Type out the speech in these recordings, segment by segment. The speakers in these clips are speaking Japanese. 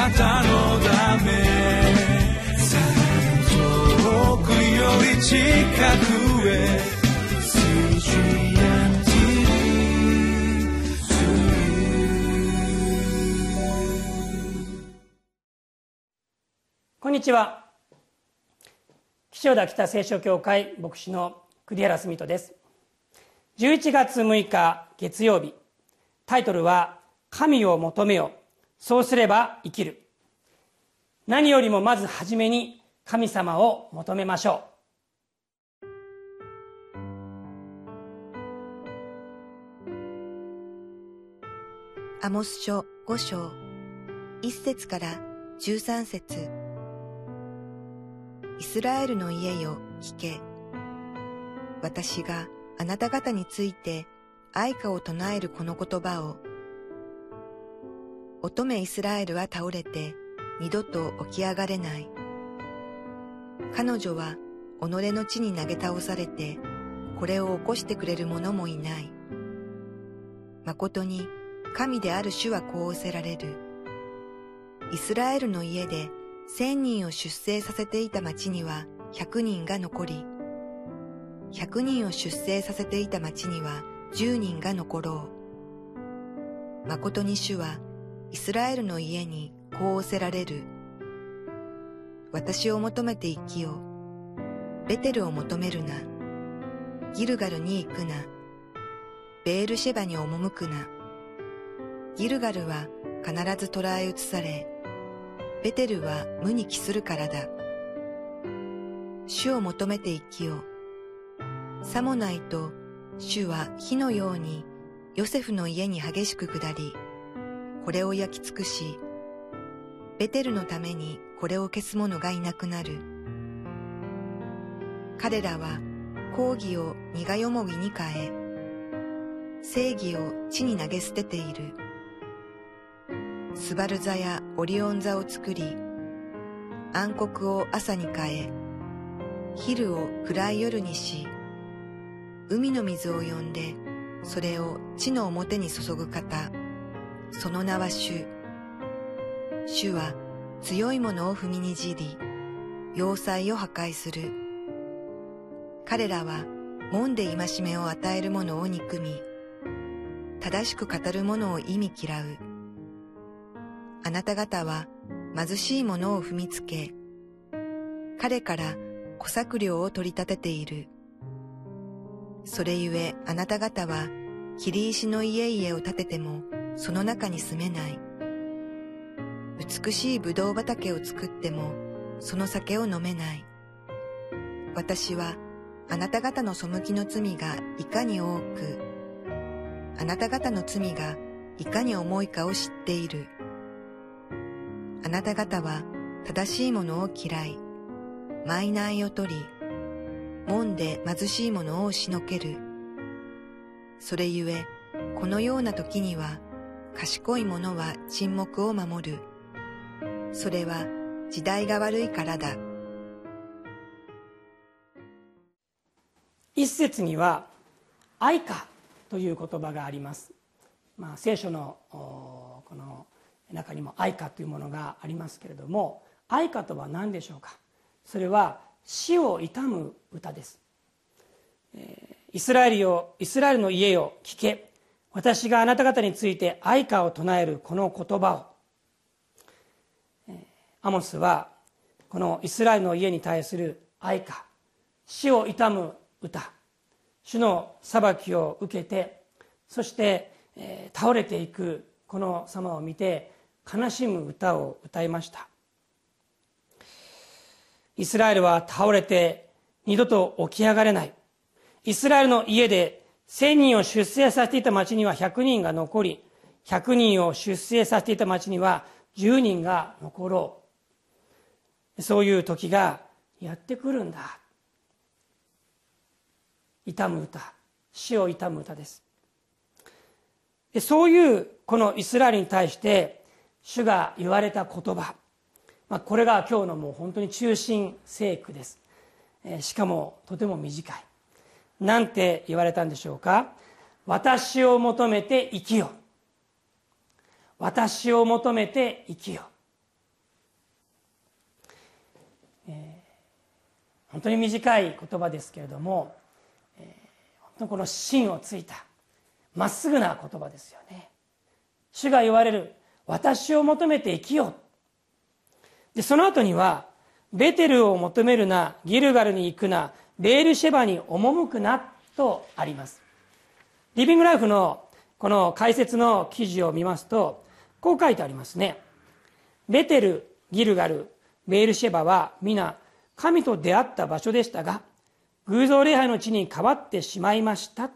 なたのため遠くより近くへこんにちは。岸和田北聖書協会牧師の栗原澄人です。11月6日月曜日。タイトルは神を求めよ。そうすれば生きる。何よりもまず初めに神様を求めましょう。アモス書5章。1節から13節。イスラエルの家よ聞け。私があなた方について愛歌を唱えるこの言葉を乙女イスラエルは倒れて二度と起き上がれない。彼女は己の地に投げ倒されてこれを起こしてくれる者もいない。誠に神である主はこうおせられる。イスラエルの家で千人を出生させていた町には百人が残り、百人を出生させていた町には十人が残ろう。誠に主はイスラエルの家にこう仰せられる。私を求めて生きよ。ベテルを求めるな。ギルガルに行くな。ベールシェバに赴くな。ギルガルは必ず捕らえ移され、ベテルは無に帰するからだ。主を求めて生きよう。さもないと主は火のようにヨセフの家に激しく下り、これを焼き尽くし、ベテルのためにこれを消す者がいなくなる。彼らは抗議を苦よもぎに変え、正義を地に投げ捨てている。スバル座やオリオン座を作り、暗黒を朝に変え、昼を暗い夜にし、海の水を呼んで、それを地の表に注ぐ方、その名は主。主は強いものを踏みにじり、要塞を破壊する。彼らは門で戒めを与える者を憎み、正しく語る者を意味嫌う。あなた方は貧しい者を踏みつけ、彼から小作料を取り立てている。それゆえあなた方は切り石の家々を建ててもその中に住めない。美しい葡萄畑を作ってもその酒を飲めない。私はあなた方の背きの罪がいかに多く、あなた方の罪がいかに重いかを知っている。あなた方は正しいものを嫌い、ナイを取り、門で貧しいものを押しのける。それゆえ、このような時には、賢い者は沈黙を守る。それは時代が悪いからだ。一節には「愛か」という言葉があります。まあ、聖書のこの中にも愛歌というものがありますけれども愛歌とは何でしょうか？それは死を悼む歌です、イスラエルよイスラエルの家よ聞け私があなた方について愛歌を唱えるこの言葉を。アモスはこのイスラエルの家に対する愛歌死を悼む歌主の裁きを受けてそして倒れていくこの様を見て悲しむ歌を歌いました。イスラエルは倒れて二度と起き上がれない。イスラエルの家で1000人を出生させていた町には100人が残り100人を出生させていた町には10人が残ろう。そういう時がやってくるんだ。痛む歌。死を悼む歌です。そういうこのイスラエルに対して主が言われた言葉、まあ、これが今日のもう本当に中心聖句です、しかもとても短い。何て言われたんでしょうか？私を求めて生きよ私を求めて生きよ、えー、本当に短い言葉ですけれども、えー、本当この芯をついたまっすぐな言葉ですよね。主が言われる私を求めて生きよでその後にはベテルを求めるなギルガルに行くなベールシェバに赴くなとあります。リビングライフのこの解説の記事を見ますとこう書いてありますね。ベテルギルガルベールシェバは皆神と出会った場所でしたが偶像礼拝の地に変わってしまいました。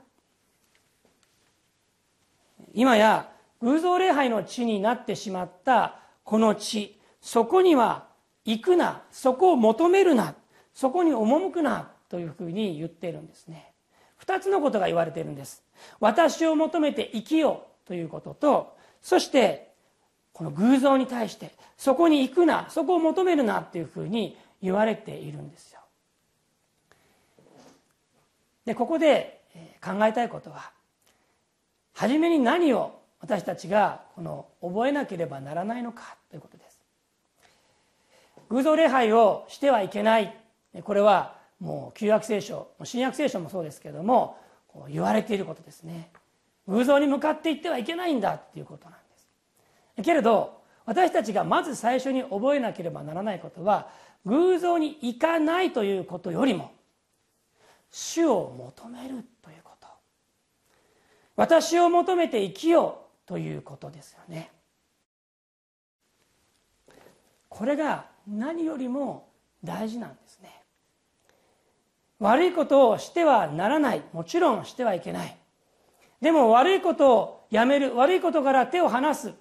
今や偶像礼拝の地になってしまったこの地そこには行くなそこを求めるなそこに赴くなというふうに言っているんですね。二つのことが言われているんです。私を求めて生きようということとそしてこの偶像に対してそこに行くなそこを求めるなっていうふうに言われているんですよ。でここで考えたいことは初めに何を私たちがこの覚えなければならないのかということです。偶像礼拝をしてはいけない。これはもう旧約聖書新約聖書もそうですけれども言われていることですね。偶像に向かっていってはいけないんだっていうことなんです。けれど私たちがまず最初に覚えなければならないことは偶像に行かないということよりも主を求めるということ。私を求めて生きようということですよね。これが何よりも大事なんですね。悪いことをしてはならない。もちろんしてはいけない。でも悪いことをやめる。悪いことから手を離す。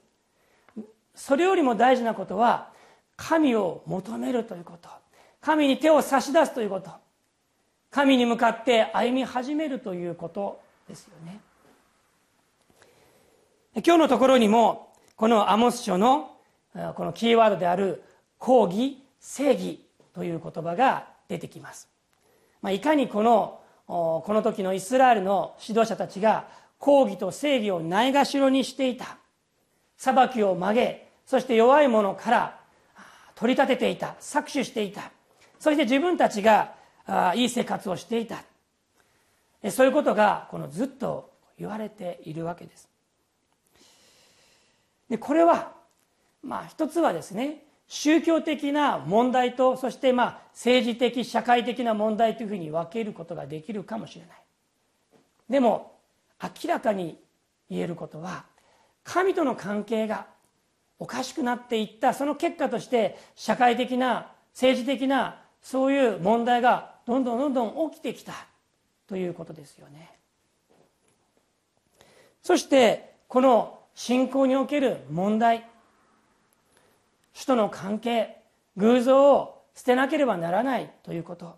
それよりも大事なことは神を求めるということ。神に手を差し出すということ。神に向かって歩み始めるということですよね。今日のところにもこのアモス書のこのキーワードである抗議正義という言葉が出てきます、まあ、いかにこのこの時のイスラエルの指導者たちが抗議と正義をないがしろにしていた。裁きを曲げそして弱い者から取り立てていた。搾取していた。そして自分たちがいい生活をしていた。そういうことがこのずっと言われているわけです。でこれはまあ一つはですね宗教的な問題とそしてまあ政治的社会的な問題というふうに分けることができるかもしれない。でも明らかに言えることは神との関係がおかしくなっていったその結果として社会的な政治的なそういう問題がどんどんどんどん起きてきたということですよね。そしてこの信仰における問題主との関係偶像を捨てなければならないということ。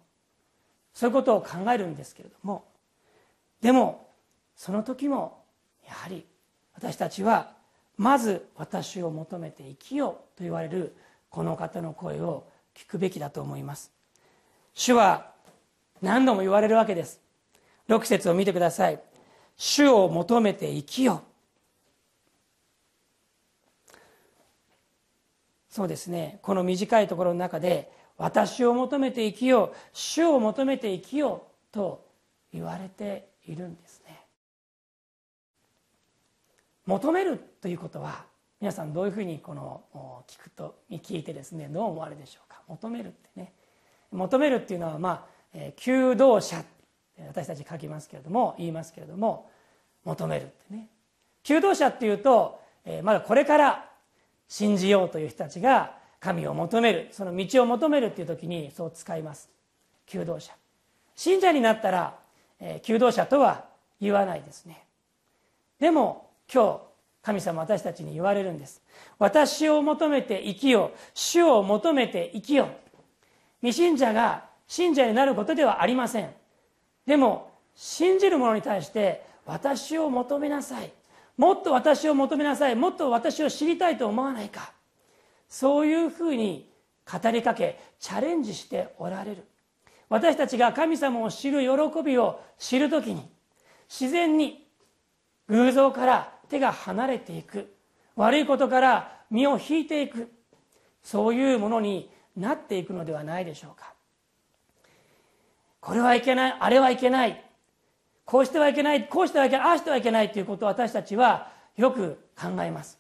そういうことを考えるんですけれども。でもその時もやはり私たちはまず私を求めて生きようと言われるこの方の声を聞くべきだと思います。主は何度も言われるわけです。6節を見てください。主を求めて生きよう。そうですね。この短いところの中で私を求めて生きよう主を求めて生きようと言われているんですね。求めるということは皆さんどういうふうにこの聞くと聞いてですねどう思われるでしょうか。求めるってね。求めるっていうのはまあ求道者私たち書きますけれども言いますけれども求めるってね。求道者っていうとまだこれから信じようという人たちが神を求めるその道を求めるっていう時にそう使います。求道者。信者になったら求道者とは言わないですね。でも今日神様私たちに言われるんです。私を求めて生きよう。主を求めて生きよう。未信者が信者になることではありません。でも信じる者に対して私を求めなさい。もっと私を求めなさい。もっと私を知りたいと思わないか。そういうふうに語りかけチャレンジしておられる。私たちが神様を知る喜びを知る時に自然に偶像から手が離れていく。悪いことから身を引いていく。そういうものになっていくのではないでしょうか。これはいけない。あれはいけない。こうしてはいけないこうしてはいけないああしてはいけないということを私たちはよく考えます。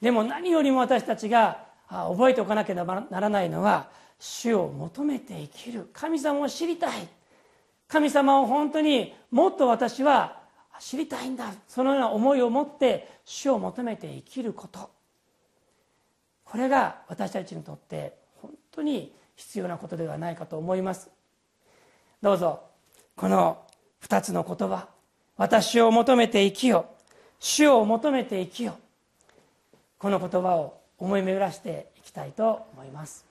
でも何よりも私たちが覚えておかなければならないのは主を求めて生きる。神様を知りたい。神様を本当にもっと私は知りたいんだ。そのような思いを持って主を求めて生きること。これが私たちにとって本当に必要なことではないかと思います。どうぞこの二つの言葉。私を求めて生きよ主を求めて生きよこの言葉を思い巡らしていきたいと思います。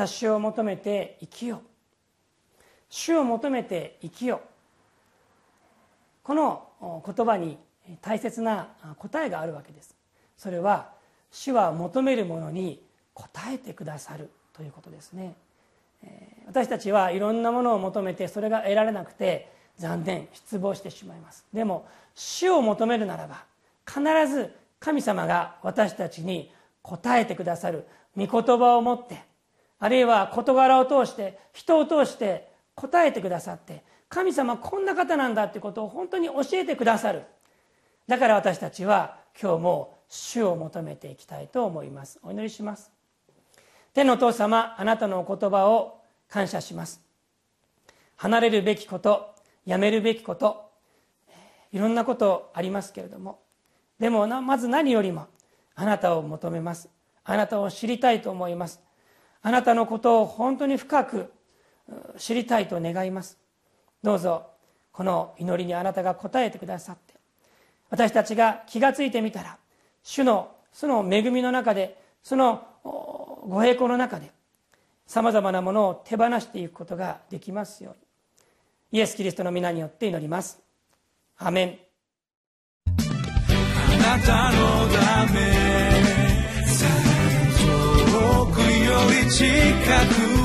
私を求めて生きよ主を求めて生きよこの言葉に大切な答えがあるわけです。それは主は求めるものに応えてくださるということですね。私たちはいろんなものを求めてそれが得られなくて残念失望してしまいます。でも主を求めるならば必ず神様が私たちに応えてくださる御言葉を持ってあるいは事柄を通して人を通して答えてくださって神様こんな方なんだってことを本当に教えてくださる。だから私たちは今日も主を求めていきたいと思います。お祈りします。天のお父様あなたのお言葉を感謝します。離れるべきことやめるべきこといろんなことありますけれども。でもまず何よりもあなたを求めます。あなたを知りたいと思います。あなたのことを本当に深く知りたいと願います。どうぞこの祈りにあなたが答えてくださって。私たちが気が付いてみたら主のその恵みの中でそのご栄光の中でさまざまなものを手放していくことができますように。イエス・キリストの皆によって祈ります。アメン。あなたのため。遠くより近く